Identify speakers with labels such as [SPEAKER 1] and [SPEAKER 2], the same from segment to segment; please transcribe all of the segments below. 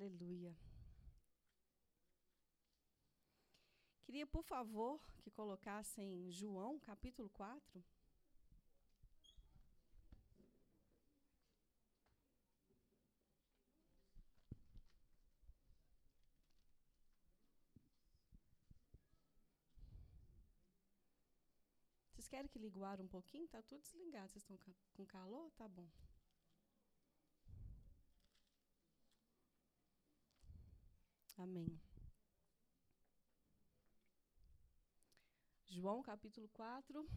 [SPEAKER 1] Aleluia. Queria, por favor, que colocassem João, capítulo 4. Vocês querem que ligue o ar um pouquinho? Está tudo desligado. Vocês estão com calor? Tá bom. Amém. João capítulo 4.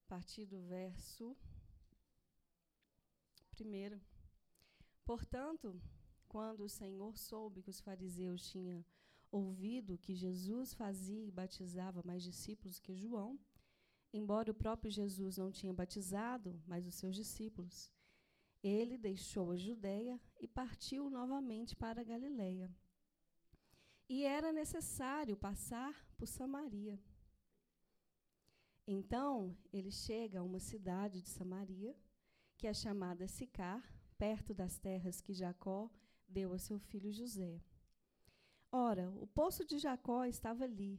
[SPEAKER 1] A partir do verso 1. Portanto, quando o Senhor soube que os fariseus tinham ouvido que Jesus fazia e batizava mais discípulos que João, embora o próprio Jesus não tinha batizado, mas os seus discípulos, ele deixou a Judéia e partiu novamente para a Galiléia. E era necessário passar por Samaria. Então, ele chega a uma cidade de Samaria, que é chamada Sicar, perto das terras que Jacó deu a seu filho José. Ora, o poço de Jacó estava ali.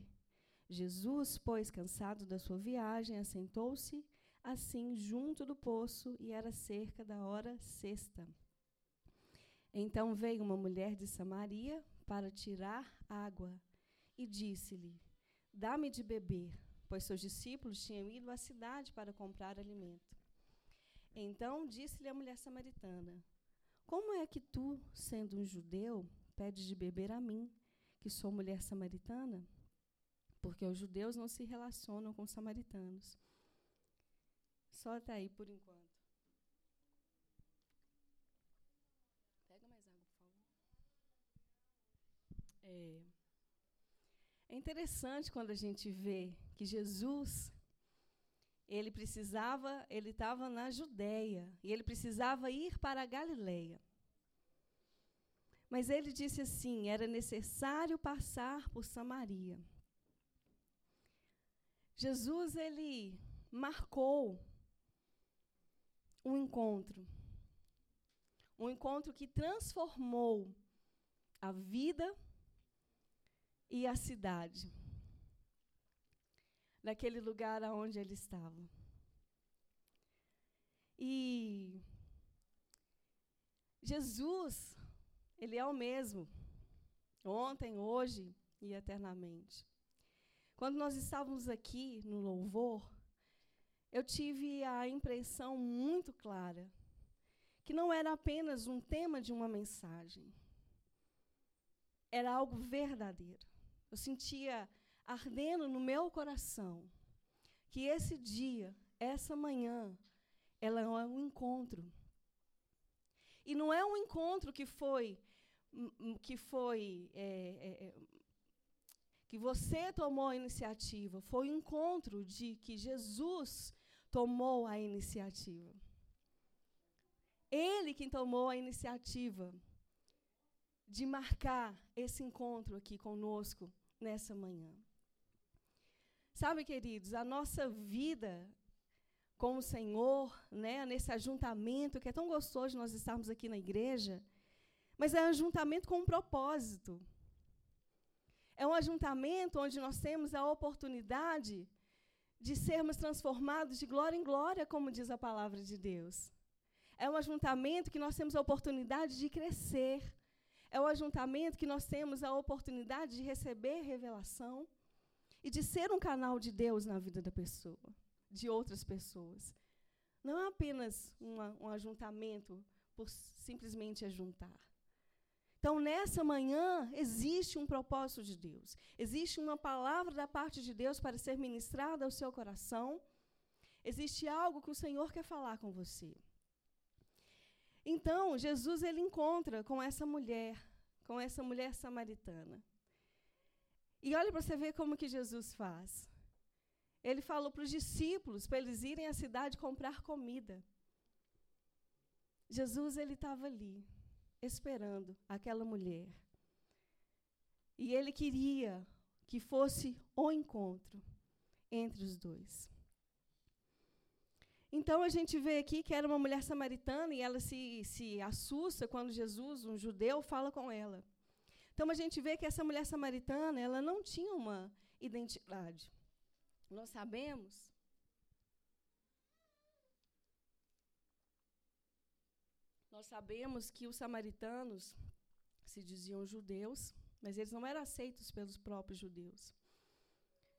[SPEAKER 1] Jesus, pois, cansado da sua viagem, assentou-se assim junto do poço, e era cerca da hora sexta. Então veio uma mulher de Samaria para tirar água e disse-lhe: Dá-me de beber, pois seus discípulos tinham ido à cidade para comprar alimento. Então disse-lhe a mulher samaritana: Como é que tu, sendo um judeu, pedes de beber a mim, que sou mulher samaritana? Porque os judeus não se relacionam com os samaritanos. Só até aí por enquanto. Pega mais água, por favor. É, é interessante quando a gente vê que Jesus ele precisava, ele estava na Judéia e ele precisava ir para a Galileia. Mas ele disse assim: era necessário passar por Samaria. Jesus ele marcou um encontro. Um encontro que transformou a vida e a cidade naquele lugar aonde ele estava. E Jesus, ele é o mesmo, ontem, hoje e eternamente. Quando nós estávamos aqui no louvor, eu tive a impressão muito clara que não era apenas um tema de uma mensagem, era algo verdadeiro. Eu sentia ardendo no meu coração que esse dia, essa manhã, ela é um encontro. E não é um encontro que foi que foi é, é, é, que você tomou a iniciativa, foi um encontro de que Jesus tomou a iniciativa. Ele quem tomou a iniciativa de marcar esse encontro aqui conosco nessa manhã. Sabe, queridos, a nossa vida com o Senhor, né, nesse ajuntamento que é tão gostoso nós estarmos aqui na igreja, mas é um ajuntamento com um propósito. É um ajuntamento onde nós temos a oportunidade de sermos transformados de glória em glória, como diz a palavra de Deus. É um ajuntamento que nós temos a oportunidade de crescer. É um ajuntamento que nós temos a oportunidade de receber revelação e de ser um canal de Deus na vida da pessoa, de outras pessoas. Não é apenas uma, um ajuntamento por simplesmente ajuntar. Então, nessa manhã, existe um propósito de Deus. Existe uma palavra da parte de Deus para ser ministrada ao seu coração. Existe algo que o Senhor quer falar com você. Então, Jesus ele encontra com essa mulher, com essa mulher samaritana. E olha para você ver como que Jesus faz. Ele falou para os discípulos para eles irem à cidade comprar comida. Jesus ele estava ali esperando aquela mulher. E ele queria que fosse o encontro entre os dois. Então a gente vê aqui que era uma mulher samaritana e ela se, se assusta quando Jesus, um judeu, fala com ela. Então a gente vê que essa mulher samaritana, ela não tinha uma identidade. Nós sabemos Nós sabemos que os samaritanos se diziam judeus, mas eles não eram aceitos pelos próprios judeus.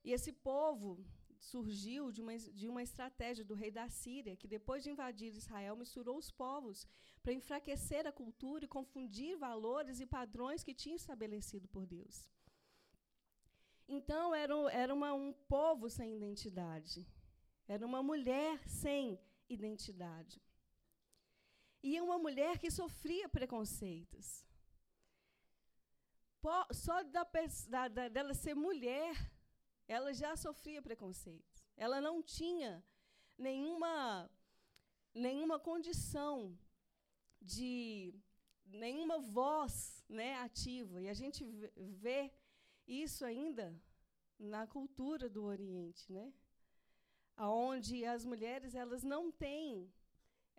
[SPEAKER 1] E esse povo surgiu de uma, de uma estratégia do rei da Síria, que depois de invadir Israel, misturou os povos para enfraquecer a cultura e confundir valores e padrões que tinha estabelecido por Deus. Então, era, era uma, um povo sem identidade. Era uma mulher sem identidade. E uma mulher que sofria preconceitos. Só da, da, dela ser mulher, ela já sofria preconceitos. Ela não tinha nenhuma, nenhuma condição de nenhuma voz né, ativa. E a gente vê isso ainda na cultura do Oriente, né? Onde as mulheres elas não têm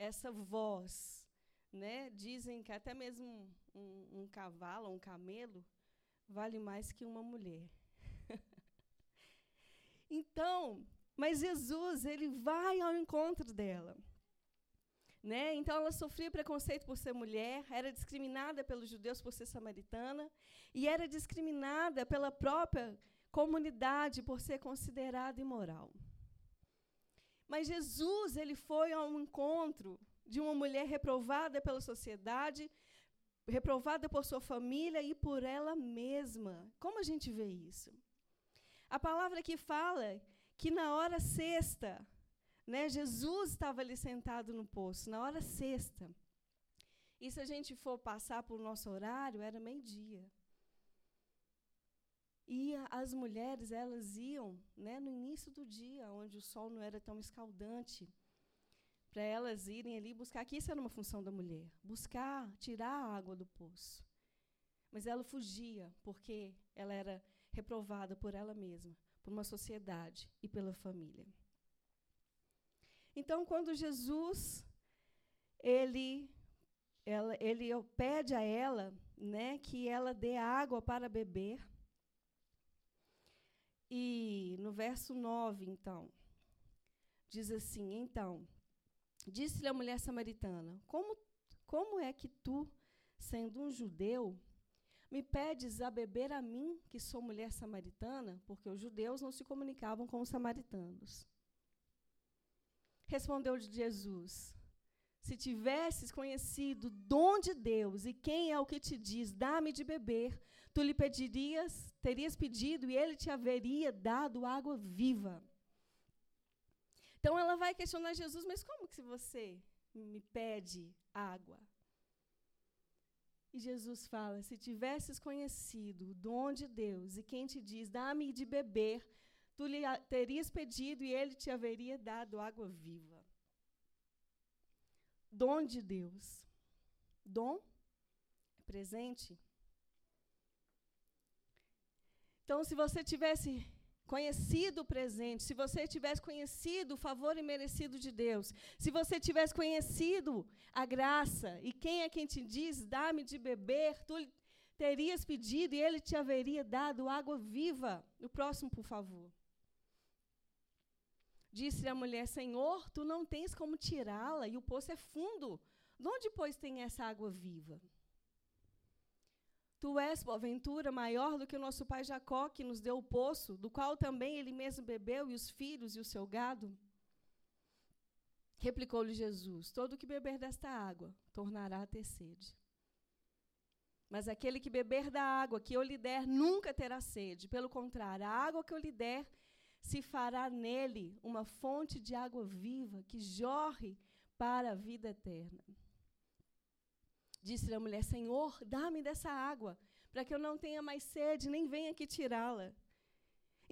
[SPEAKER 1] essa voz. Né? Dizem que até mesmo um, um cavalo, um camelo, vale mais que uma mulher. Então, mas Jesus, ele vai ao encontro dela. Né? Então ela sofria preconceito por ser mulher, era discriminada pelos judeus por ser samaritana e era discriminada pela própria comunidade por ser considerada imoral. Mas Jesus, ele foi ao encontro de uma mulher reprovada pela sociedade, reprovada por sua família e por ela mesma. Como a gente vê isso? A palavra que fala que na hora sexta, né, Jesus estava ali sentado no poço, na hora sexta. E se a gente for passar por nosso horário, era meio-dia. E as mulheres, elas iam né, no início do dia, onde o sol não era tão escaldante, para elas irem ali buscar, que isso era uma função da mulher, buscar, tirar a água do poço. Mas ela fugia, porque ela era reprovada por ela mesma, por uma sociedade e pela família. Então, quando Jesus ele ela, ele pede a ela, né, que ela dê água para beber. E no verso 9, então, diz assim: Então, disse-lhe a mulher samaritana: Como como é que tu, sendo um judeu, me pedes a beber a mim, que sou mulher samaritana? Porque os judeus não se comunicavam com os samaritanos. Respondeu-lhe Jesus: Se tivesses conhecido o dom de Deus e quem é o que te diz, dá-me de beber, tu lhe pedirias, terias pedido e ele te haveria dado água viva. Então ela vai questionar Jesus, mas como que você me pede água? E Jesus fala: se tivesses conhecido o dom de Deus e quem te diz, dá-me de beber, tu lhe terias pedido e ele te haveria dado água viva. Dom de Deus. Dom é presente. Então, se você tivesse conhecido o presente, se você tivesse conhecido o favor imerecido de Deus, se você tivesse conhecido a graça, e quem é quem te diz, dá-me de beber, tu terias pedido e ele te haveria dado água viva. O próximo, por favor. Disse a mulher: Senhor, tu não tens como tirá-la, e o poço é fundo. De onde, pois, tem essa água viva? Tu és, porventura, maior do que o nosso pai Jacó, que nos deu o poço, do qual também ele mesmo bebeu, e os filhos e o seu gado? Replicou-lhe Jesus: Todo que beber desta água tornará a ter sede. Mas aquele que beber da água que eu lhe der nunca terá sede. Pelo contrário, a água que eu lhe der se fará nele uma fonte de água viva que jorre para a vida eterna. Disse a mulher: Senhor, dá-me dessa água, para que eu não tenha mais sede, nem venha aqui tirá-la.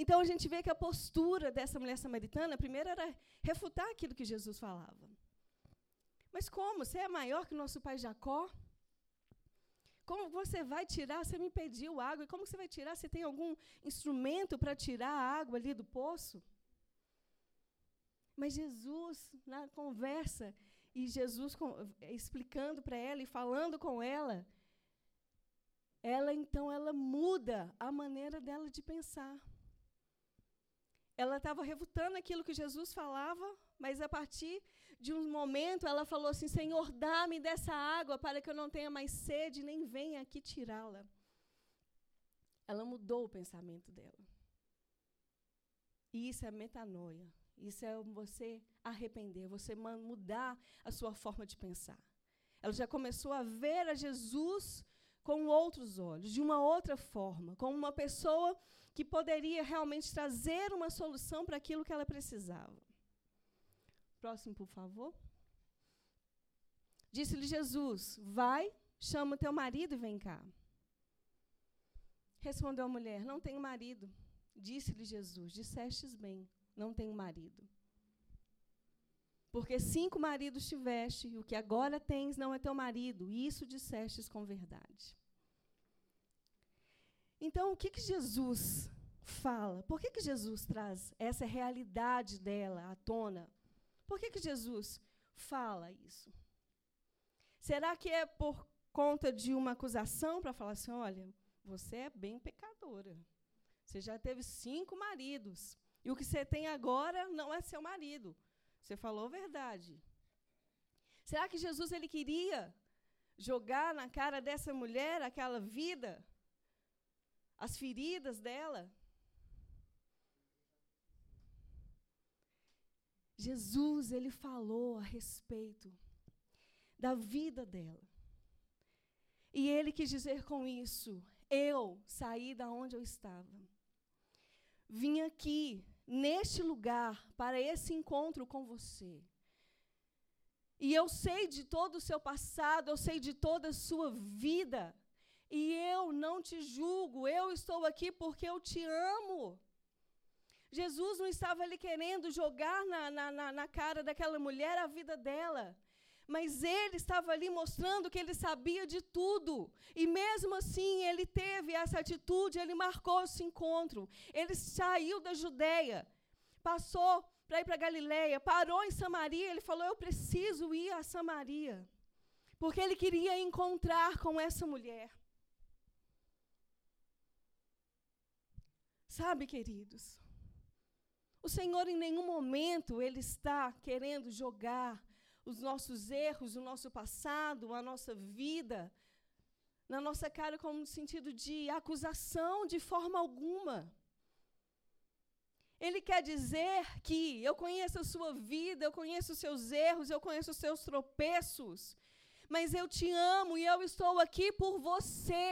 [SPEAKER 1] Então a gente vê que a postura dessa mulher samaritana, primeiro era refutar aquilo que Jesus falava. Mas como? Você é maior que o nosso pai Jacó? Como você vai tirar? Você me pediu água. E como você vai tirar? Você tem algum instrumento para tirar a água ali do poço? Mas Jesus, na conversa, e Jesus explicando para ela e falando com ela, ela então ela muda a maneira dela de pensar. Ela estava refutando aquilo que Jesus falava, mas a partir de um momento ela falou assim: Senhor, dá-me dessa água para que eu não tenha mais sede, nem venha aqui tirá-la. Ela mudou o pensamento dela. E isso é metanoia. Isso é você arrepender, você mudar a sua forma de pensar. Ela já começou a ver a Jesus com outros olhos, de uma outra forma, como uma pessoa que poderia realmente trazer uma solução para aquilo que ela precisava. Próximo, por favor. Disse-lhe Jesus: Vai, chama teu marido e vem cá. Respondeu a mulher: Não tenho marido. Disse-lhe Jesus: Dissestes bem, não tenho marido. Porque cinco maridos tiveste, e o que agora tens não é teu marido, e isso dissestes com verdade. Então, o que, que Jesus fala? Por que, que Jesus traz essa realidade dela à tona? Por que, que Jesus fala isso? Será que é por conta de uma acusação para falar assim: olha, você é bem pecadora. Você já teve cinco maridos. E o que você tem agora não é seu marido. Você falou verdade. Será que Jesus ele queria jogar na cara dessa mulher aquela vida, as feridas dela? Jesus ele falou a respeito da vida dela. E ele quis dizer com isso: eu saí da onde eu estava vim aqui, neste lugar, para esse encontro com você. E eu sei de todo o seu passado, eu sei de toda a sua vida. E eu não te julgo, eu estou aqui porque eu te amo. Jesus não estava ali querendo jogar na, na, na, na cara daquela mulher a vida dela mas ele estava ali mostrando que ele sabia de tudo. E mesmo assim, ele teve essa atitude, ele marcou esse encontro. Ele saiu da Judéia, passou para ir para Galiléia, parou em Samaria, ele falou: "Eu preciso ir a Samaria". Porque ele queria encontrar com essa mulher. Sabe, queridos, o Senhor em nenhum momento ele está querendo jogar os nossos erros, o nosso passado, a nossa vida, na nossa cara como no sentido de acusação de forma alguma. Ele quer dizer que eu conheço a sua vida, eu conheço os seus erros, eu conheço os seus tropeços, mas eu te amo e eu estou aqui por você.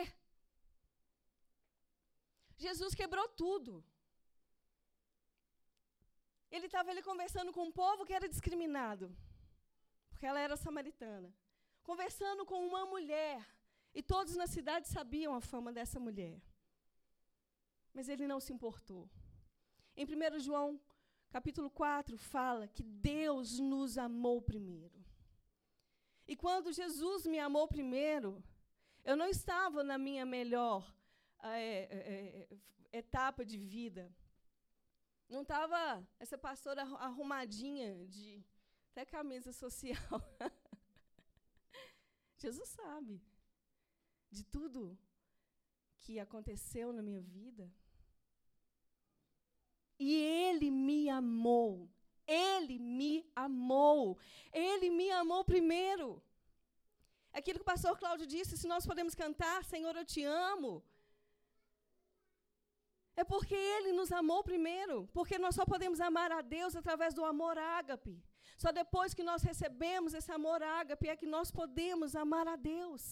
[SPEAKER 1] Jesus quebrou tudo. Ele estava ali conversando com um povo que era discriminado porque ela era samaritana, conversando com uma mulher. E todos na cidade sabiam a fama dessa mulher. Mas ele não se importou. Em 1 João, capítulo 4, fala que Deus nos amou primeiro. E quando Jesus me amou primeiro, eu não estava na minha melhor é, é, etapa de vida. Não estava essa pastora arrumadinha de até camisa social. Jesus sabe de tudo que aconteceu na minha vida. E Ele me amou. Ele me amou. Ele me amou primeiro. Aquilo que o pastor Cláudio disse, se nós podemos cantar, Senhor, eu te amo. É porque Ele nos amou primeiro. Porque nós só podemos amar a Deus através do amor ágape. Só depois que nós recebemos esse amor ágape é que nós podemos amar a Deus.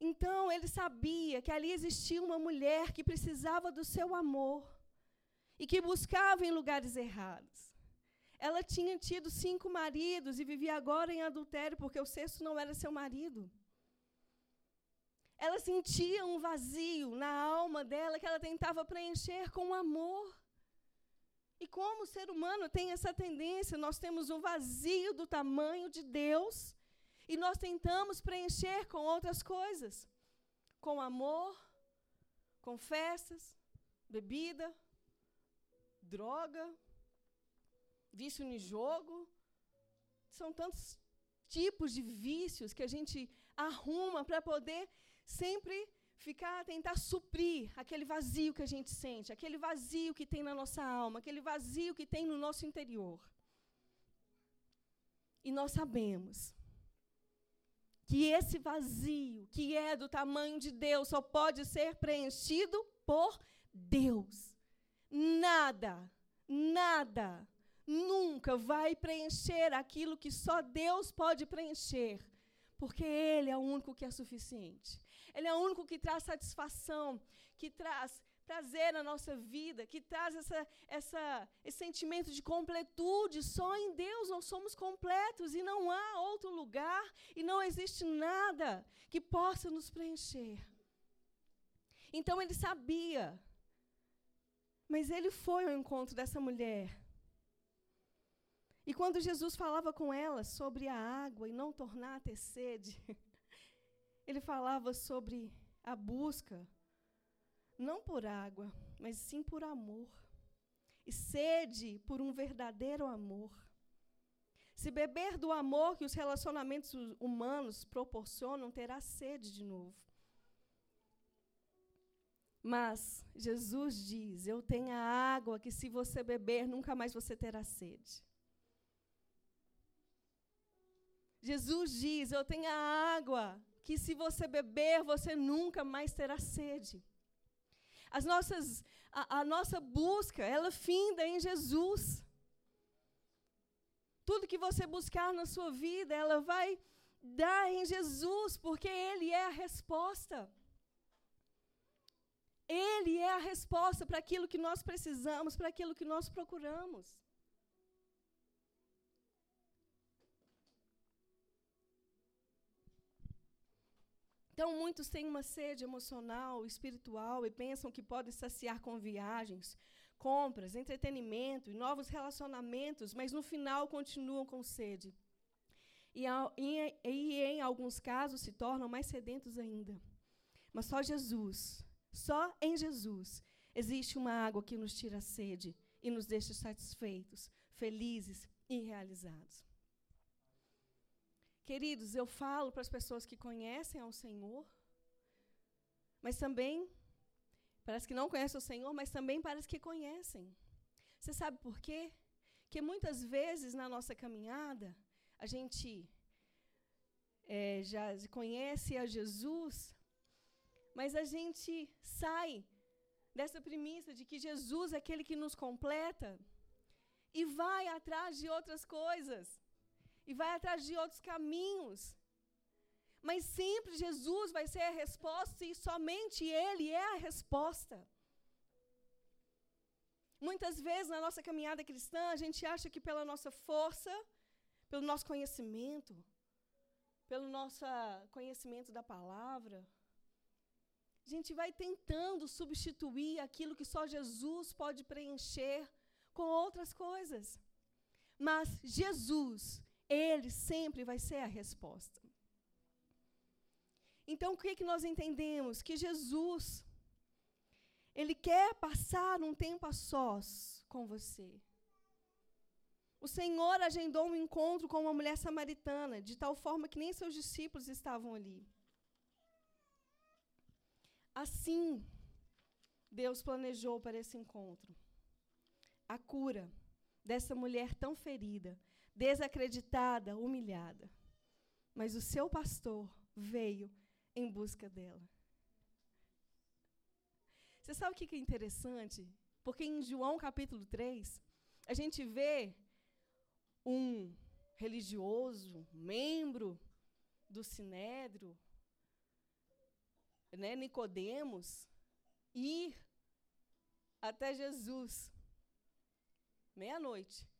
[SPEAKER 1] Então, ele sabia que ali existia uma mulher que precisava do seu amor e que buscava em lugares errados. Ela tinha tido cinco maridos e vivia agora em adultério porque o sexto não era seu marido. Ela sentia um vazio na alma dela que ela tentava preencher com amor. E como o ser humano tem essa tendência, nós temos um vazio do tamanho de Deus e nós tentamos preencher com outras coisas, com amor, com festas, bebida, droga, vício em jogo. São tantos tipos de vícios que a gente arruma para poder sempre ficar, tentar suprir aquele vazio que a gente sente, aquele vazio que tem na nossa alma, aquele vazio que tem no nosso interior. E nós sabemos que esse vazio, que é do tamanho de Deus, só pode ser preenchido por Deus. Nada, nada, nunca vai preencher aquilo que só Deus pode preencher, porque Ele é o único que é suficiente. Ele é o único que traz satisfação, que traz prazer na nossa vida, que traz essa, essa, esse sentimento de completude. Só em Deus nós somos completos e não há outro lugar e não existe nada que possa nos preencher. Então ele sabia, mas ele foi ao encontro dessa mulher. E quando Jesus falava com ela sobre a água e não tornar a ter sede, ele falava sobre a busca não por água, mas sim por amor. E sede por um verdadeiro amor. Se beber do amor que os relacionamentos humanos proporcionam, terá sede de novo. Mas Jesus diz: Eu tenho a água que, se você beber, nunca mais você terá sede. Jesus diz: Eu tenho a água que, se você beber, você nunca mais terá sede. As nossas, a, a nossa busca, ela finda em Jesus. Tudo que você buscar na sua vida, ela vai dar em Jesus, porque Ele é a resposta. Ele é a resposta para aquilo que nós precisamos, para aquilo que nós procuramos. Então, muitos têm uma sede emocional, espiritual e pensam que podem saciar com viagens, compras, entretenimento e novos relacionamentos, mas no final continuam com sede. E, e, e em alguns casos se tornam mais sedentos ainda. Mas só Jesus, só em Jesus, existe uma água que nos tira a sede e nos deixa satisfeitos, felizes e realizados. Queridos, eu falo para as pessoas que conhecem ao Senhor, mas também para as que não conhecem o Senhor, mas também para as que conhecem. Você sabe por quê? Que muitas vezes na nossa caminhada, a gente é, já conhece a Jesus, mas a gente sai dessa premissa de que Jesus é aquele que nos completa e vai atrás de outras coisas e vai atrás de outros caminhos. Mas sempre Jesus vai ser a resposta e somente Ele é a resposta. Muitas vezes na nossa caminhada cristã, a gente acha que pela nossa força, pelo nosso conhecimento, pelo nosso conhecimento da palavra, a gente vai tentando substituir aquilo que só Jesus pode preencher com outras coisas. Mas Jesus, ele sempre vai ser a resposta. Então, o que, é que nós entendemos? Que Jesus, Ele quer passar um tempo a sós com você. O Senhor agendou um encontro com uma mulher samaritana, de tal forma que nem seus discípulos estavam ali. Assim, Deus planejou para esse encontro a cura dessa mulher tão ferida, desacreditada, humilhada. Mas o seu pastor veio em busca dela. Você sabe o que é interessante? Porque em João capítulo 3, a gente vê um religioso, membro do Sinédrio, né, Nicodemos, ir até Jesus meia-noite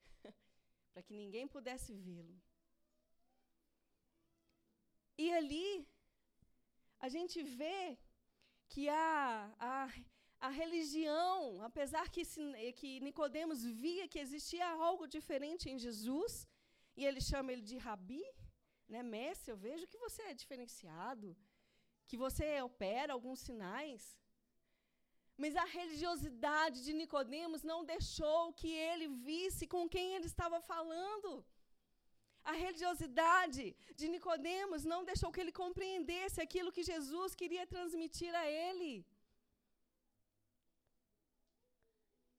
[SPEAKER 1] para que ninguém pudesse vê-lo. E ali, a gente vê que a, a, a religião, apesar que, que Nicodemos via que existia algo diferente em Jesus, e ele chama ele de rabi, né, mestre, eu vejo que você é diferenciado, que você opera alguns sinais. Mas a religiosidade de Nicodemos não deixou que ele visse com quem ele estava falando. A religiosidade de Nicodemos não deixou que ele compreendesse aquilo que Jesus queria transmitir a ele.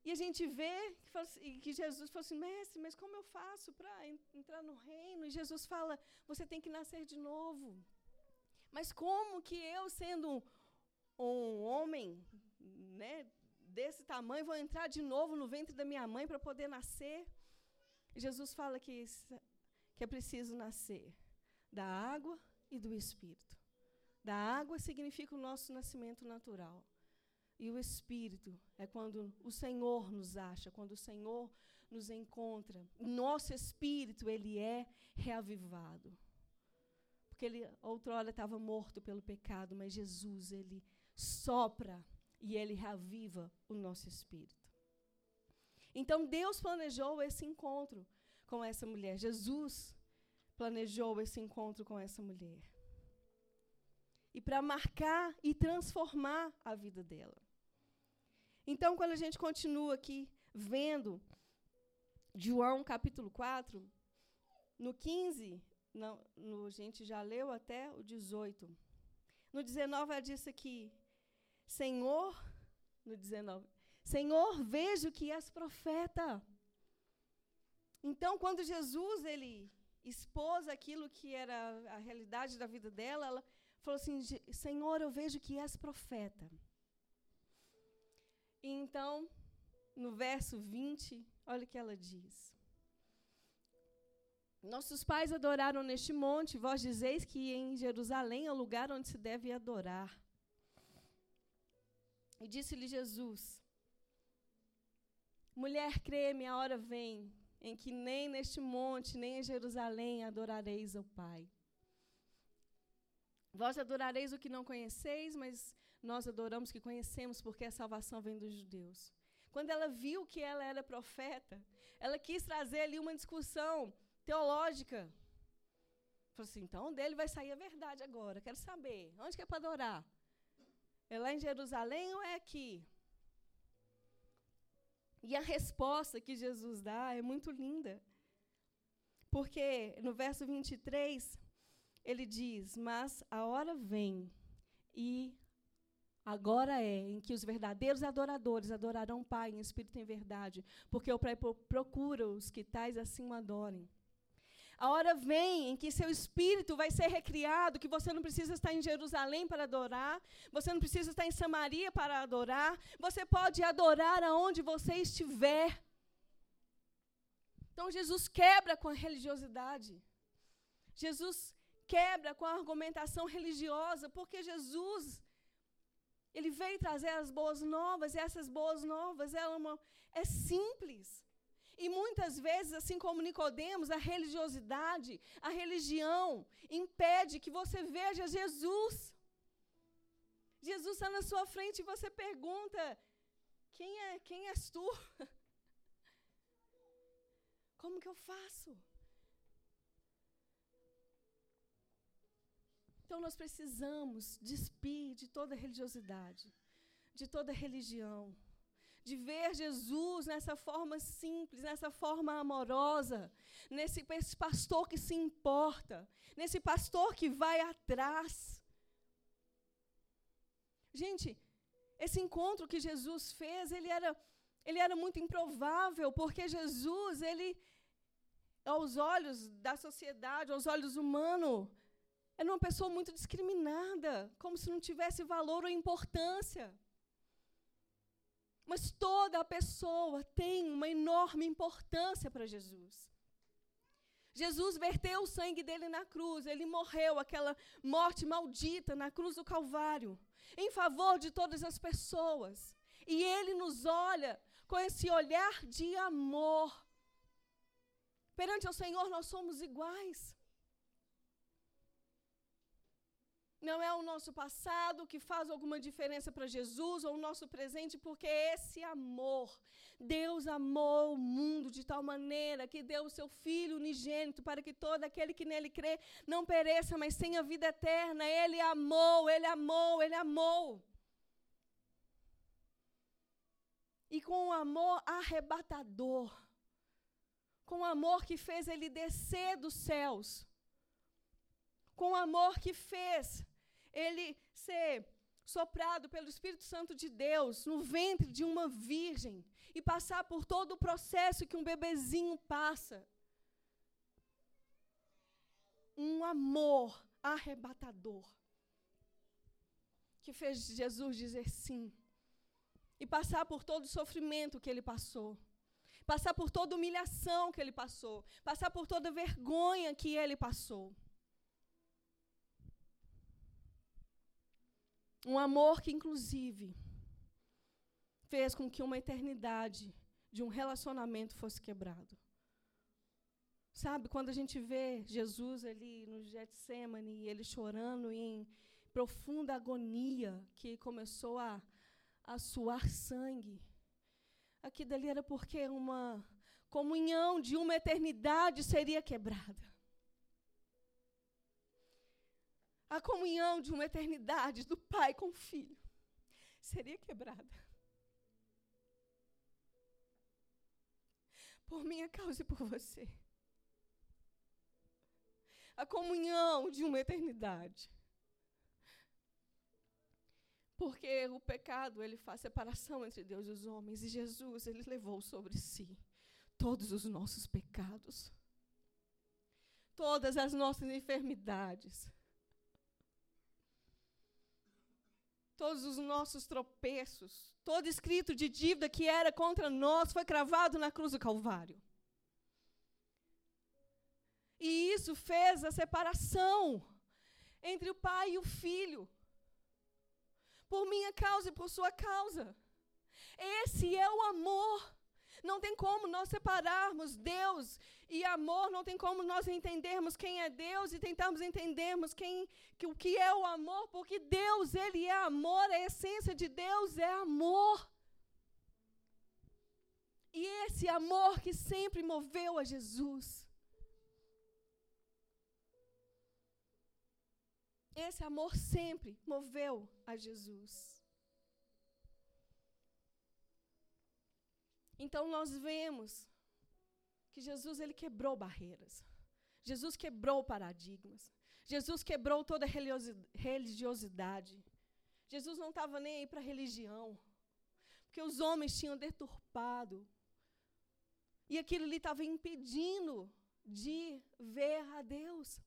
[SPEAKER 1] E a gente vê que, assim, Jesus falou assim, mestre, mas como eu faço para entrar no reino? E Jesus fala, você tem que nascer de novo. Mas como que eu, sendo um homem né, desse tamanho, vou entrar de novo no ventre da minha mãe para poder nascer? Jesus fala que, que é preciso nascer da água e do Espírito. Da água significa o nosso nascimento natural. E o Espírito é quando o Senhor nos acha, quando o Senhor nos encontra. Nosso espírito, ele é reavivado. Porque ele outrora estava morto pelo pecado, mas Jesus, ele sopra e ele reaviva o nosso espírito. Então Deus planejou esse encontro com essa mulher. Jesus planejou esse encontro com essa mulher. E para marcar e transformar a vida dela. Então, quando a gente continua aqui vendo João capítulo 4, no 15, não, no, a gente já leu até o 18. No 19, ela disse aqui: Senhor, no 19, Senhor, vejo que és profeta. Então, quando Jesus ele expôs aquilo que era a realidade da vida dela, ela falou assim: Senhor, eu vejo que és profeta. E então, no verso 20, olha o que ela diz. Nossos pais adoraram neste monte, vós dizeis que em Jerusalém é o lugar onde se deve adorar. E disse-lhe Jesus: Mulher, creme, a hora vem em que nem neste monte, nem em Jerusalém adorareis ao Pai. Vós adorareis o que não conheceis, mas nós adoramos o que conhecemos, porque a salvação vem dos judeus. Quando ela viu que ela era profeta, ela quis trazer ali uma discussão teológica. Falou assim: então dele vai sair a verdade agora, quero saber. Onde que é para adorar? É lá em Jerusalém ou é aqui? E a resposta que Jesus dá é muito linda. Porque no verso 23, ele diz: Mas a hora vem e Agora é em que os verdadeiros adoradores adorarão o Pai em espírito e em verdade, porque o Pai procura os que tais assim o adorem. A hora vem em que seu espírito vai ser recriado, que você não precisa estar em Jerusalém para adorar, você não precisa estar em Samaria para adorar, você pode adorar aonde você estiver. Então Jesus quebra com a religiosidade. Jesus quebra com a argumentação religiosa, porque Jesus ele veio trazer as boas novas, e essas boas novas é, uma, é simples. E muitas vezes, assim como Nicodemos, a religiosidade, a religião impede que você veja Jesus. Jesus está na sua frente e você pergunta: quem é, quem és tu? Como que eu faço? Então nós precisamos despir de toda religiosidade, de toda religião, de ver Jesus nessa forma simples, nessa forma amorosa, nesse, nesse pastor que se importa, nesse pastor que vai atrás. Gente, esse encontro que Jesus fez, ele era, ele era muito improvável, porque Jesus, ele, aos olhos da sociedade, aos olhos humanos, era uma pessoa muito discriminada, como se não tivesse valor ou importância. Mas toda pessoa tem uma enorme importância para Jesus. Jesus verteu o sangue dele na cruz, ele morreu aquela morte maldita na cruz do Calvário, em favor de todas as pessoas. E ele nos olha com esse olhar de amor. Perante o Senhor, nós somos iguais. Não é o nosso passado que faz alguma diferença para Jesus ou o nosso presente, porque esse amor, Deus amou o mundo de tal maneira que deu o seu Filho unigênito para que todo aquele que nele crê não pereça, mas tenha vida eterna. Ele amou, ele amou, ele amou. e com um amor arrebatador, com um amor que fez ele descer dos céus, com um amor que fez ele ser soprado pelo Espírito Santo de Deus no ventre de uma virgem e passar por todo o processo que um bebezinho passa. Um amor arrebatador que fez Jesus dizer sim e passar por todo o sofrimento que ele passou, passar por toda humilhação que ele passou, passar por toda vergonha que ele passou. Um amor que, inclusive, fez com que uma eternidade de um relacionamento fosse quebrado. Sabe, quando a gente vê Jesus ali no Getsemane, ele chorando em profunda agonia, que começou a, a suar sangue, aqui dali era porque uma comunhão de uma eternidade seria quebrada. A comunhão de uma eternidade do pai com o filho. Seria quebrada. Por minha causa e por você. A comunhão de uma eternidade. Porque o pecado, ele faz separação entre Deus e os homens, e Jesus, ele levou sobre si todos os nossos pecados, todas as nossas enfermidades, todos os nossos tropeços, todo escrito de dívida que era contra nós foi cravado na cruz do Calvário. E isso fez a separação entre o pai e o filho. Por minha causa e por sua causa. Esse é o amor. Não tem como nós separarmos Deus e amor, não tem como nós entendermos quem é Deus e tentarmos entendermos quem, que, o que é o amor, porque Deus, Ele é amor, a essência de Deus é amor. E esse amor que sempre moveu a Jesus. Esse amor sempre moveu a Jesus. Então nós vemos que Jesus ele quebrou barreiras. Jesus quebrou paradigmas. Jesus quebrou toda religiosidade. Jesus não estava nem aí para religião, porque os homens tinham deturpado. E aquilo lhe estava impedindo de ver a Deus.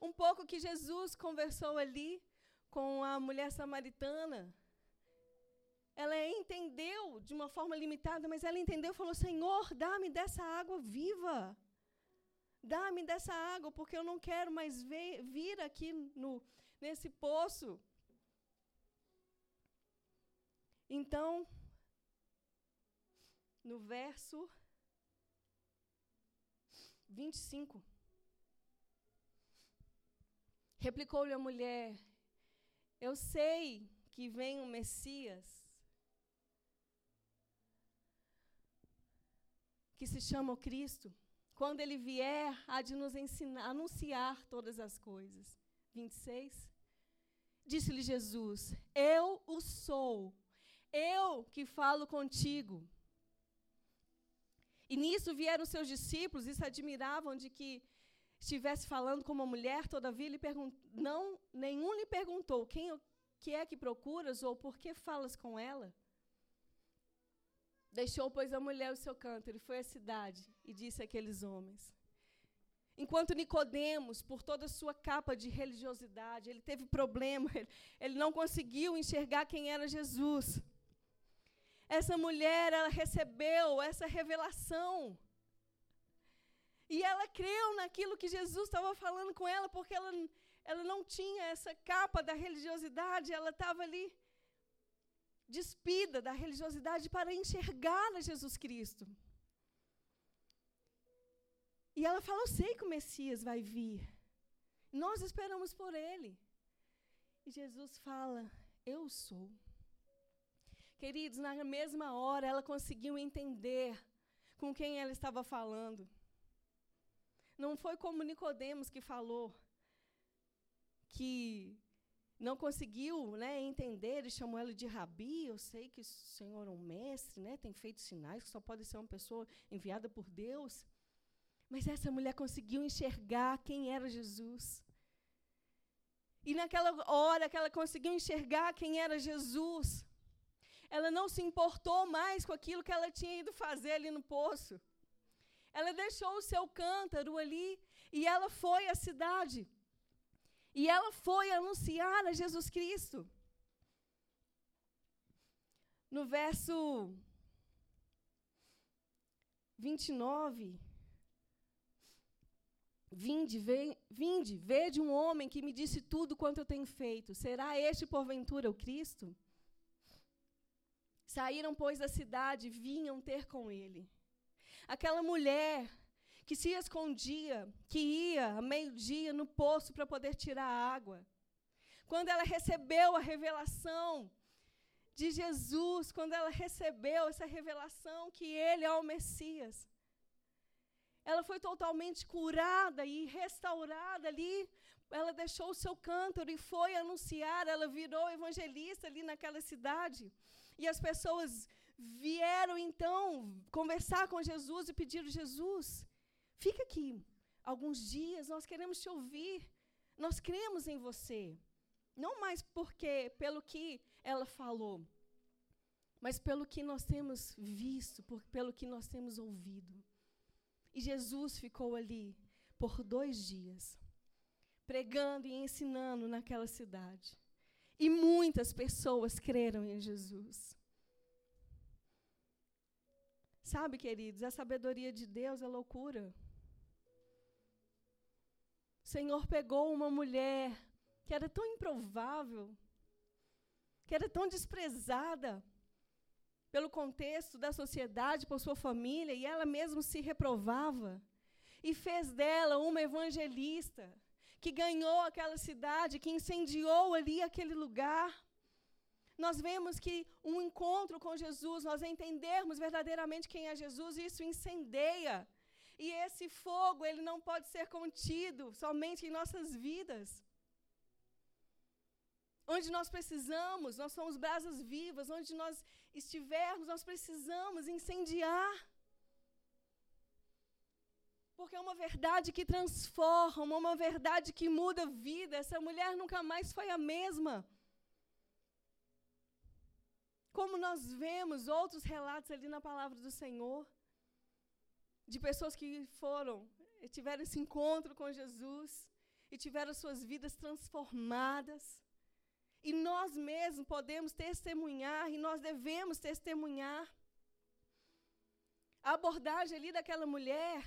[SPEAKER 1] Um pouco que Jesus conversou ali com a mulher samaritana. Ela entendeu de uma forma limitada, mas ela entendeu e falou: Senhor, dá-me dessa água viva. Dá-me dessa água, porque eu não quero mais ver, vir aqui no, nesse poço. Então, no verso 25. Replicou-lhe a mulher: Eu sei que vem o Messias, que se chama o Cristo. Quando ele vier, há de nos ensinar, anunciar todas as coisas. 26. Disse-lhe Jesus: Eu o sou, eu que falo contigo. E nisso vieram seus discípulos e se admiravam de que estivesse falando com uma mulher, todavia lhe não nenhum lhe perguntou quem que é que procuras ou por que falas com ela. Deixou, pois, a mulher o seu cântaro e foi à cidade e disse àqueles homens. Enquanto Nicodemos, por toda a sua capa de religiosidade, ele teve problema, ele, ele não conseguiu enxergar quem era Jesus. Essa mulher, ela recebeu essa revelação e ela creu naquilo que Jesus estava falando com ela, porque ela, ela não tinha essa capa da religiosidade, ela estava ali despida da religiosidade para enxergar a Jesus Cristo. E ela fala: Eu sei que o Messias vai vir. Nós esperamos por ele. E Jesus fala: Eu sou. Queridos, na mesma hora ela conseguiu entender com quem ela estava falando. Não foi como Nicodemos que falou que não conseguiu né, entender, ele chamou ela de rabi. Eu sei que o Senhor é um mestre, né, tem feito sinais, que só pode ser uma pessoa enviada por Deus. Mas essa mulher conseguiu enxergar quem era Jesus. E naquela hora que ela conseguiu enxergar quem era Jesus, ela não se importou mais com aquilo que ela tinha ido fazer ali no poço. Ela deixou o seu cântaro ali e ela foi à cidade. E ela foi anunciar a Jesus Cristo. No verso 29, Vinde, vê, vinde, vede um homem que me disse tudo quanto eu tenho feito. Será este, porventura, o Cristo? Saíram, pois, da cidade, vinham ter com ele. Aquela mulher que se escondia, que ia a meio-dia no poço para poder tirar água. Quando ela recebeu a revelação de Jesus, quando ela recebeu essa revelação que ele é o Messias, ela foi totalmente curada e restaurada ali. Ela deixou o seu cântaro e foi anunciar, ela virou evangelista ali naquela cidade. E as pessoas vieram então conversar com Jesus e pediram: Jesus, Fica aqui. Alguns dias nós queremos te ouvir. Nós cremos em você. Não mais porque pelo que ela falou, mas pelo que nós temos visto, por, pelo que nós temos ouvido. E Jesus ficou ali por dois dias, pregando e ensinando naquela cidade. E muitas pessoas creram em Jesus. Sabe, queridos, a sabedoria de Deus é loucura. O Senhor pegou uma mulher que era tão improvável, que era tão desprezada pelo contexto da sociedade, por sua família, e ela mesma se reprovava, e fez dela uma evangelista, que ganhou aquela cidade, que incendiou ali aquele lugar. Nós vemos que um encontro com Jesus, nós entendermos verdadeiramente quem é Jesus, isso incendeia e esse fogo, ele não pode ser contido somente em nossas vidas. Onde nós precisamos, nós somos brasas vivas, onde nós estivermos, nós precisamos incendiar. Porque é uma verdade que transforma, uma verdade que muda a vida. Essa mulher nunca mais foi a mesma. Como nós vemos outros relatos ali na palavra do Senhor de pessoas que foram, tiveram esse encontro com Jesus e tiveram suas vidas transformadas. E nós mesmos podemos testemunhar e nós devemos testemunhar. A abordagem ali daquela mulher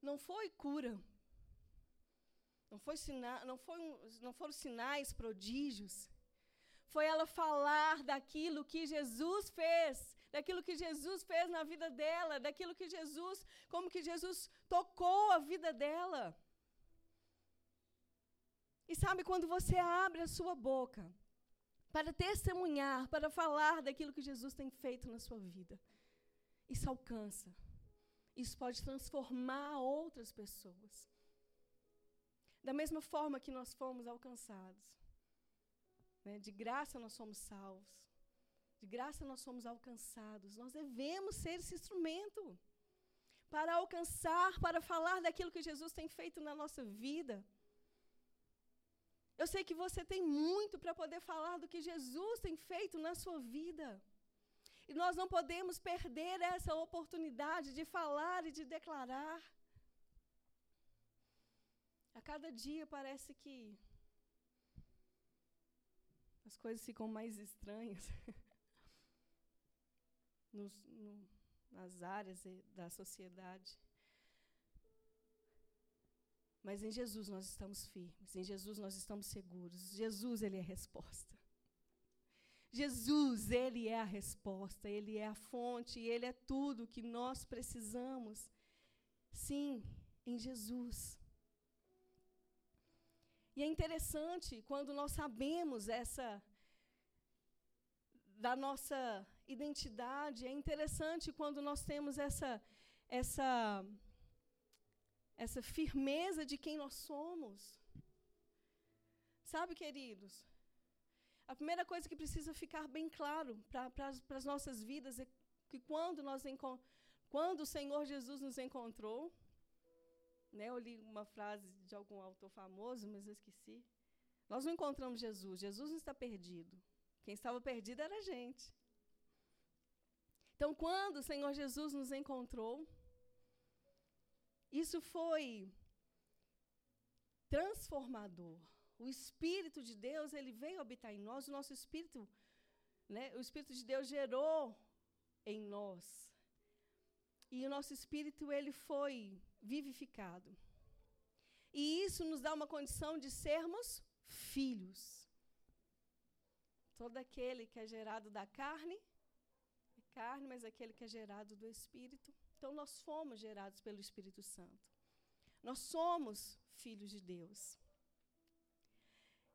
[SPEAKER 1] não foi cura. Não, foi sina não, foi um, não foram sinais, prodígios. Foi ela falar daquilo que Jesus fez daquilo que Jesus fez na vida dela, daquilo que Jesus, como que Jesus tocou a vida dela. E sabe quando você abre a sua boca para testemunhar, para falar daquilo que Jesus tem feito na sua vida, isso alcança. Isso pode transformar outras pessoas. Da mesma forma que nós fomos alcançados. Né? De graça nós somos salvos. De graça nós somos alcançados. Nós devemos ser esse instrumento para alcançar, para falar daquilo que Jesus tem feito na nossa vida. Eu sei que você tem muito para poder falar do que Jesus tem feito na sua vida. E nós não podemos perder essa oportunidade de falar e de declarar. A cada dia parece que as coisas ficam mais estranhas. nos, no, nas áreas da sociedade. Mas em Jesus nós estamos firmes, em Jesus nós estamos seguros. Jesus, Ele é a resposta. Jesus, Ele é a resposta, Ele é a fonte, Ele é tudo que nós precisamos. Sim, em Jesus. E é interessante quando nós sabemos essa da nossa identidade. É interessante quando nós temos essa, essa, essa firmeza de quem nós somos. Sabe, queridos, a primeira coisa que precisa ficar bem claro para as nossas vidas é que quando, nós quando o Senhor Jesus nos encontrou, né, eu li uma frase de algum autor famoso, mas eu esqueci. Nós não encontramos Jesus, Jesus não está perdido. Quem estava perdido era a gente. Então, quando o Senhor Jesus nos encontrou, isso foi transformador. O Espírito de Deus, ele veio habitar em nós, o nosso Espírito, né, o Espírito de Deus gerou em nós. E o nosso Espírito, ele foi vivificado. E isso nos dá uma condição de sermos filhos. Todo aquele que é gerado da carne, carne, mas aquele que é gerado do Espírito. Então, nós fomos gerados pelo Espírito Santo. Nós somos filhos de Deus.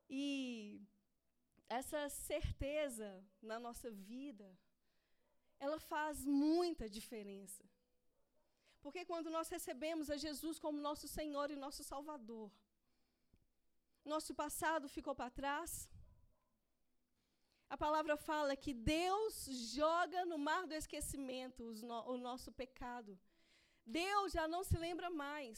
[SPEAKER 1] E essa certeza na nossa vida, ela faz muita diferença. Porque quando nós recebemos a Jesus como nosso Senhor e nosso Salvador, nosso passado ficou para trás. A palavra fala que Deus joga no mar do esquecimento o nosso pecado. Deus já não se lembra mais.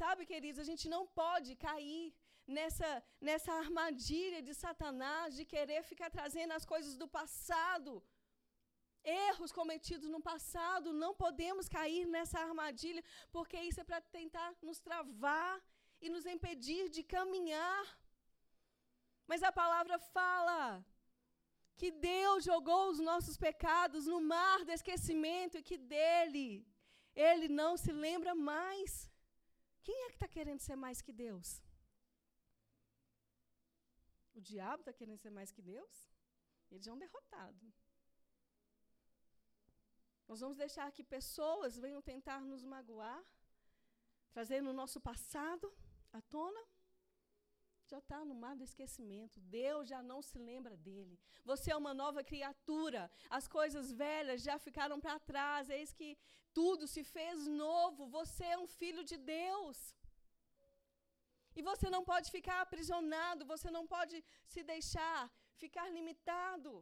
[SPEAKER 1] Sabe, queridos, a gente não pode cair nessa, nessa armadilha de Satanás de querer ficar trazendo as coisas do passado erros cometidos no passado, não podemos cair nessa armadilha, porque isso é para tentar nos travar e nos impedir de caminhar. Mas a palavra fala que Deus jogou os nossos pecados no mar do esquecimento e que dele ele não se lembra mais. Quem é que está querendo ser mais que Deus? O diabo está querendo ser mais que Deus? Ele já é um derrotado. Nós vamos deixar que pessoas venham tentar nos magoar, trazendo o nosso passado à tona. Já está no mar do esquecimento. Deus já não se lembra dele. Você é uma nova criatura. As coisas velhas já ficaram para trás. Eis que tudo se fez novo. Você é um filho de Deus. E você não pode ficar aprisionado. Você não pode se deixar ficar limitado.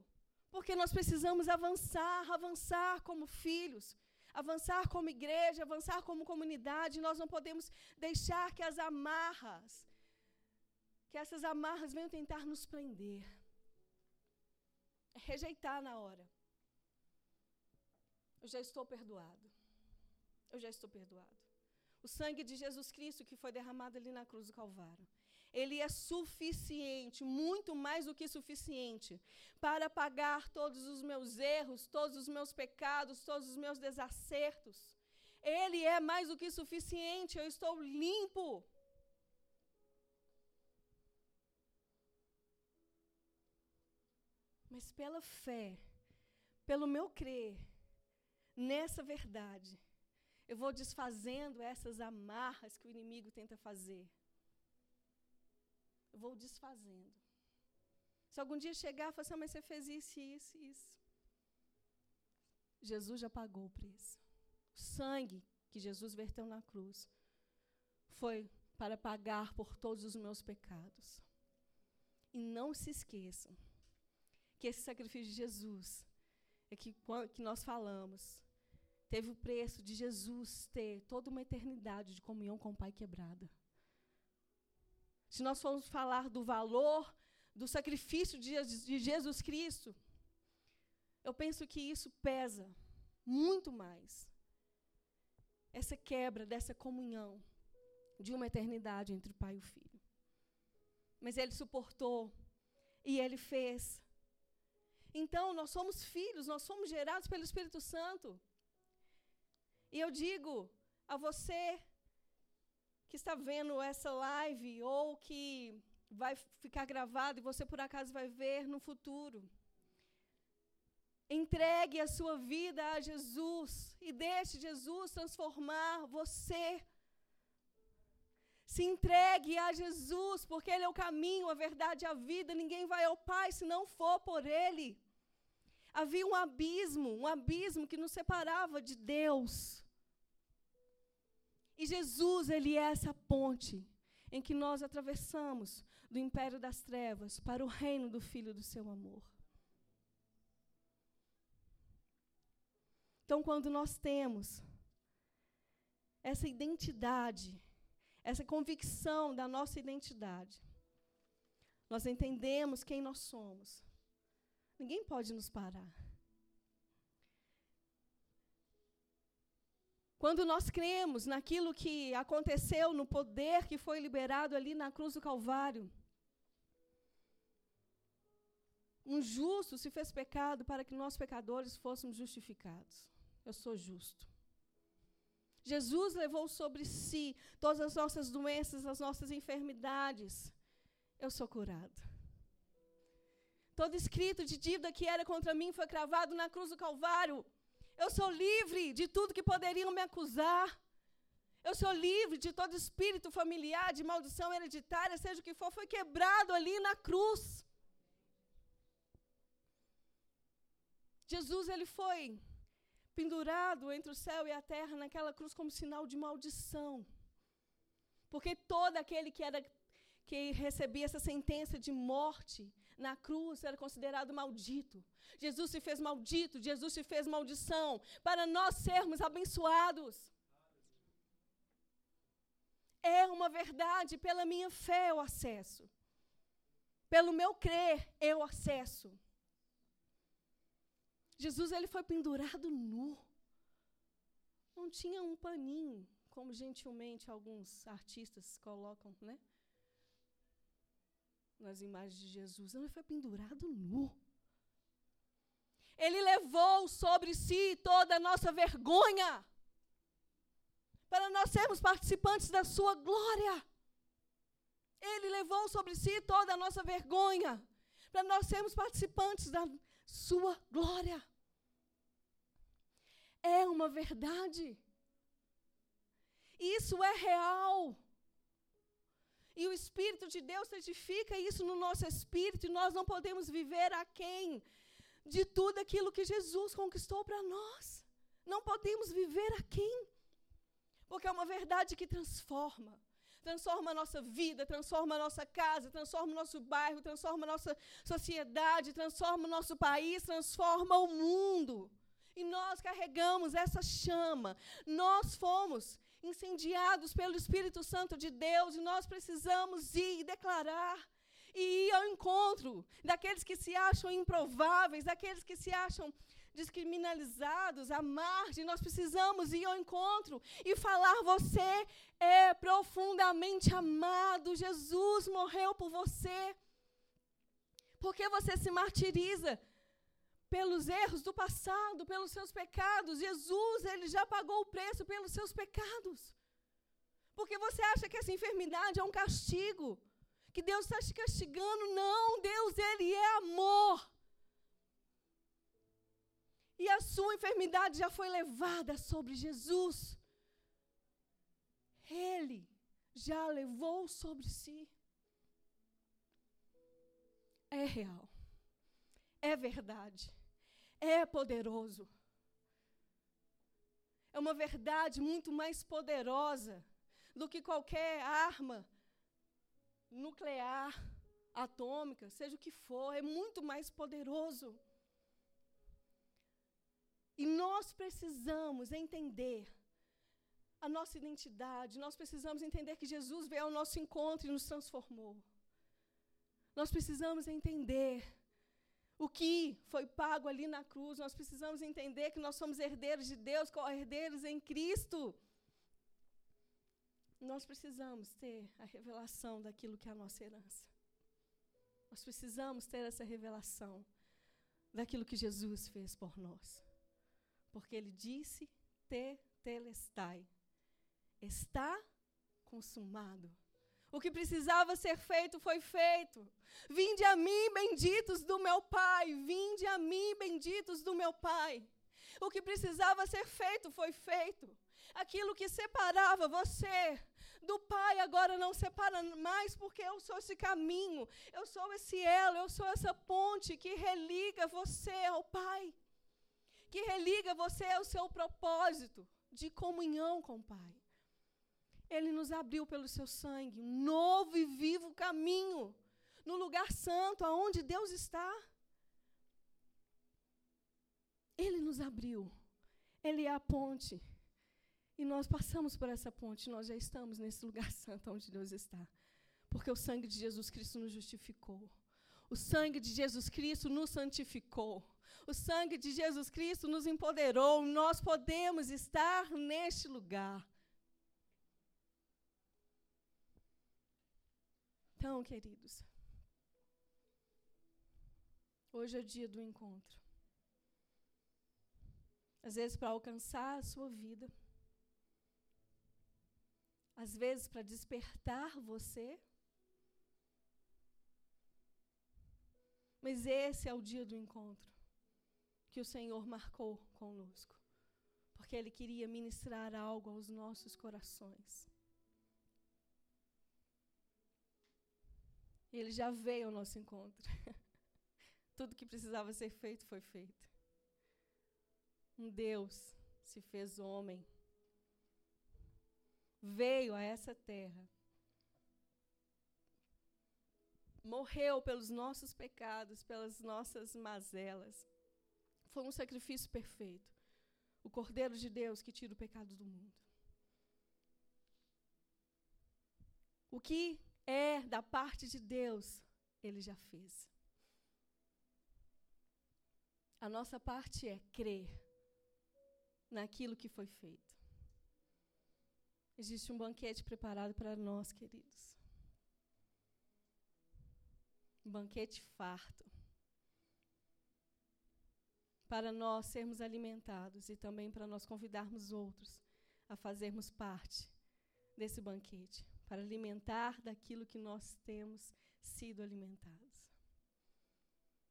[SPEAKER 1] Porque nós precisamos avançar, avançar como filhos, avançar como igreja, avançar como comunidade. Nós não podemos deixar que as amarras, que essas amarras venham tentar nos prender. É rejeitar na hora. Eu já estou perdoado. Eu já estou perdoado. O sangue de Jesus Cristo que foi derramado ali na cruz do Calvário ele é suficiente, muito mais do que suficiente, para pagar todos os meus erros, todos os meus pecados, todos os meus desacertos. Ele é mais do que suficiente, eu estou limpo. Mas pela fé, pelo meu crer nessa verdade, eu vou desfazendo essas amarras que o inimigo tenta fazer eu vou desfazendo. Se algum dia chegar e falar assim, ah, mas você fez isso, isso, isso. Jesus já pagou o preço. O sangue que Jesus verteu na cruz foi para pagar por todos os meus pecados. E não se esqueçam que esse sacrifício de Jesus, é que, que nós falamos, teve o preço de Jesus ter toda uma eternidade de comunhão com o Pai quebrada. Se nós formos falar do valor do sacrifício de Jesus Cristo, eu penso que isso pesa muito mais. Essa quebra dessa comunhão de uma eternidade entre o Pai e o Filho. Mas ele suportou e ele fez. Então, nós somos filhos, nós somos gerados pelo Espírito Santo. E eu digo a você que está vendo essa live ou que vai ficar gravado e você por acaso vai ver no futuro. Entregue a sua vida a Jesus e deixe Jesus transformar você. Se entregue a Jesus, porque Ele é o caminho, a verdade e a vida. Ninguém vai ao Pai se não for por Ele. Havia um abismo, um abismo que nos separava de Deus. E Jesus, ele é essa ponte. em que nós atravessamos do império das trevas para o reino do Filho do seu amor. Então, quando nós temos essa identidade, essa convicção da nossa identidade, nós entendemos quem nós somos. Ninguém pode nos parar. Quando nós cremos naquilo que aconteceu, no poder que foi liberado ali na cruz do Calvário, um justo se fez pecado para que nós, pecadores, fôssemos justificados. Eu sou justo. Jesus levou sobre si todas as nossas doenças, as nossas enfermidades. Eu sou curado. Todo escrito de dívida que era contra mim foi cravado na cruz do Calvário. Eu sou livre de tudo que poderiam me acusar. Eu sou livre de todo espírito familiar, de maldição hereditária, seja o que for, foi quebrado ali na cruz. Jesus ele foi pendurado entre o céu e a terra naquela cruz como sinal de maldição. Porque todo aquele que era que recebia essa sentença de morte na cruz era considerado maldito. Jesus se fez maldito, Jesus se fez maldição para nós sermos abençoados. É uma verdade, pela minha fé eu acesso. Pelo meu crer eu acesso. Jesus ele foi pendurado nu. Não tinha um paninho, como gentilmente alguns artistas colocam, né? Nas imagens de Jesus. Ele foi pendurado nu. Ele levou sobre si toda a nossa vergonha, para nós sermos participantes da sua glória. Ele levou sobre si toda a nossa vergonha, para nós sermos participantes da sua glória. É uma verdade. Isso é real. E o Espírito de Deus certifica isso no nosso espírito, e nós não podemos viver aquém de tudo aquilo que Jesus conquistou para nós. Não podemos viver aquém, porque é uma verdade que transforma transforma a nossa vida, transforma a nossa casa, transforma o nosso bairro, transforma a nossa sociedade, transforma o nosso país, transforma o mundo. E nós carregamos essa chama. Nós fomos incendiados pelo Espírito Santo de Deus e nós precisamos ir e declarar e ir ao encontro daqueles que se acham improváveis, daqueles que se acham descriminalizados, à margem, nós precisamos ir ao encontro e falar: você é profundamente amado, Jesus morreu por você. Por que você se martiriza? Pelos erros do passado, pelos seus pecados. Jesus, ele já pagou o preço pelos seus pecados. Porque você acha que essa enfermidade é um castigo, que Deus está te castigando. Não, Deus, ele é amor. E a sua enfermidade já foi levada sobre Jesus. Ele já levou sobre si. É real. É verdade. É poderoso. É uma verdade muito mais poderosa do que qualquer arma nuclear, atômica, seja o que for, é muito mais poderoso. E nós precisamos entender a nossa identidade, nós precisamos entender que Jesus veio ao nosso encontro e nos transformou. Nós precisamos entender o que foi pago ali na cruz, nós precisamos entender que nós somos herdeiros de Deus, co-herdeiros em Cristo. Nós precisamos ter a revelação daquilo que é a nossa herança. Nós precisamos ter essa revelação daquilo que Jesus fez por nós porque ele disse: Te telestai. Está consumado. O que precisava ser feito foi feito. Vinde a mim, benditos do meu Pai. Vinde a mim, benditos do meu Pai. O que precisava ser feito foi feito. Aquilo que separava você do Pai agora não separa mais, porque eu sou esse caminho, eu sou esse elo, eu sou essa ponte que religa você ao Pai que religa você ao seu propósito de comunhão com o Pai. Ele nos abriu pelo seu sangue um novo e vivo caminho no lugar santo, aonde Deus está. Ele nos abriu. Ele é a ponte. E nós passamos por essa ponte, nós já estamos nesse lugar santo onde Deus está. Porque o sangue de Jesus Cristo nos justificou. O sangue de Jesus Cristo nos santificou. O sangue de Jesus Cristo nos empoderou. Nós podemos estar neste lugar. Então, queridos, hoje é o dia do encontro. Às vezes, para alcançar a sua vida, às vezes, para despertar você. Mas esse é o dia do encontro que o Senhor marcou conosco, porque Ele queria ministrar algo aos nossos corações. Ele já veio ao nosso encontro. Tudo que precisava ser feito foi feito. Um Deus se fez homem, veio a essa terra, morreu pelos nossos pecados, pelas nossas mazelas. Foi um sacrifício perfeito. O Cordeiro de Deus que tira o pecado do mundo. O que é da parte de Deus, ele já fez. A nossa parte é crer naquilo que foi feito. Existe um banquete preparado para nós, queridos. Um banquete farto. Para nós sermos alimentados e também para nós convidarmos outros a fazermos parte desse banquete para alimentar daquilo que nós temos sido alimentados.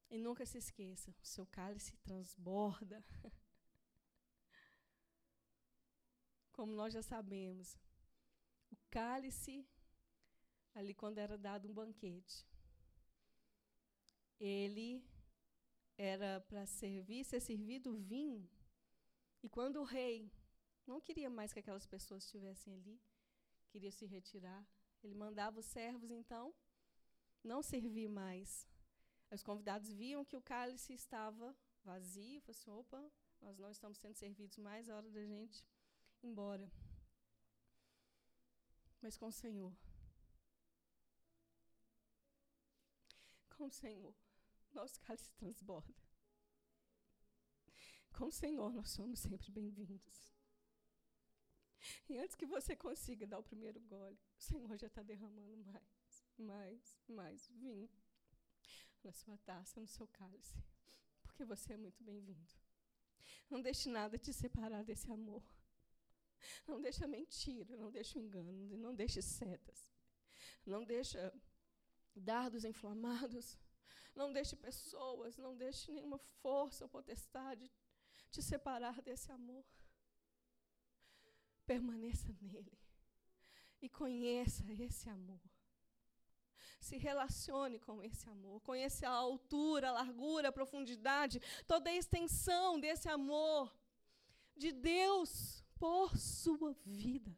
[SPEAKER 1] E nunca se esqueça, o seu cálice transborda. Como nós já sabemos, o cálice, ali quando era dado um banquete, ele era para servir, ser servido vinho. E quando o rei não queria mais que aquelas pessoas estivessem ali, queria se retirar. Ele mandava os servos, então, não servir mais. Os convidados viam que o cálice estava vazio, falaram assim, opa, nós não estamos sendo servidos mais, é hora da gente ir embora. Mas com o Senhor. Com o Senhor, nosso cálice transborda. Com o Senhor, nós somos sempre bem-vindos. E antes que você consiga dar o primeiro gole, o Senhor já está derramando mais, mais, mais vinho na sua taça, no seu cálice. Porque você é muito bem-vindo. Não deixe nada te separar desse amor. Não deixe mentira, não deixe engano, não deixe setas. Não deixe dardos inflamados. Não deixe pessoas, não deixe nenhuma força ou potestade te separar desse amor permaneça nele e conheça esse amor. Se relacione com esse amor, conheça a altura, a largura, a profundidade, toda a extensão desse amor de Deus por sua vida.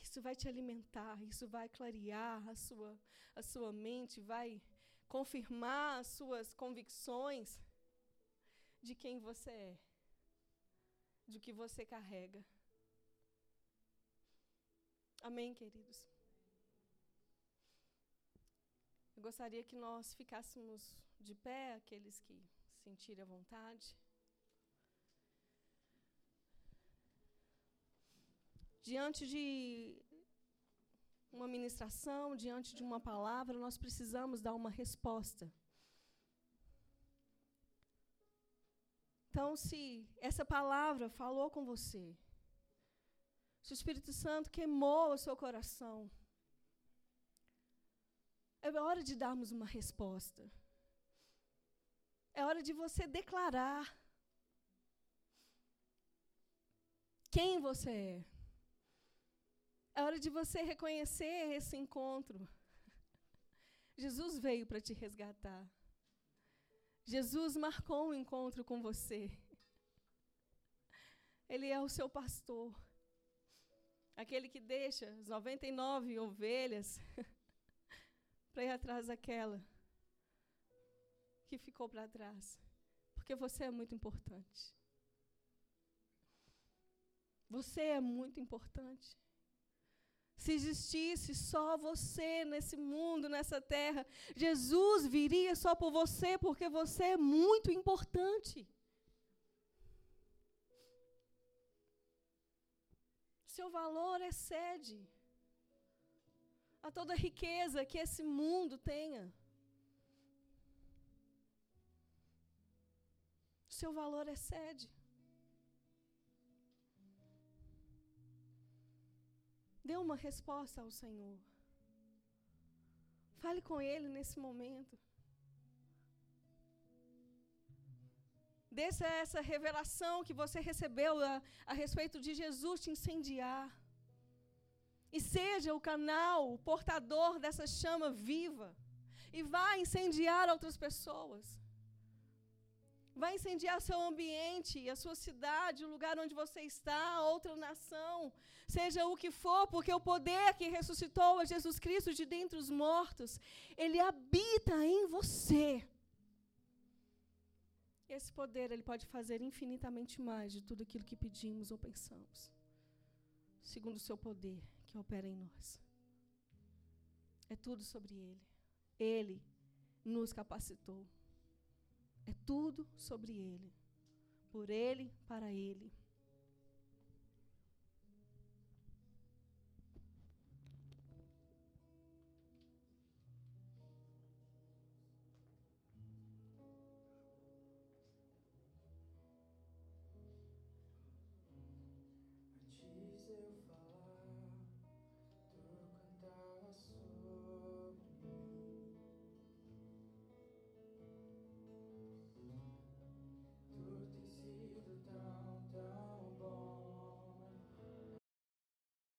[SPEAKER 1] Isso vai te alimentar, isso vai clarear a sua, a sua mente, vai confirmar as suas convicções de quem você é do que você carrega. Amém, queridos? Eu gostaria que nós ficássemos de pé, aqueles que sentirem a vontade. Diante de uma ministração, diante de uma palavra, nós precisamos dar uma resposta. Então, se essa palavra falou com você, se o Espírito Santo queimou o seu coração, é hora de darmos uma resposta. É hora de você declarar quem você é. É hora de você reconhecer esse encontro. Jesus veio para te resgatar. Jesus marcou um encontro com você. Ele é o seu pastor. Aquele que deixa as 99 ovelhas para ir atrás daquela que ficou para trás. Porque você é muito importante. Você é muito importante. Se existisse só você nesse mundo, nessa terra, Jesus viria só por você, porque você é muito importante. Seu valor excede a toda riqueza que esse mundo tenha. Seu valor excede. Dê uma resposta ao Senhor. Fale com Ele nesse momento. Deixa essa revelação que você recebeu a, a respeito de Jesus te incendiar. E seja o canal, o portador dessa chama viva. E vá incendiar outras pessoas. Vai incendiar seu ambiente, a sua cidade, o lugar onde você está, outra nação, seja o que for, porque o poder que ressuscitou a Jesus Cristo de dentre os mortos, ele habita em você. Esse poder ele pode fazer infinitamente mais de tudo aquilo que pedimos ou pensamos, segundo o seu poder que opera em nós. É tudo sobre ele. Ele nos capacitou. É tudo sobre ele. Por ele, para ele.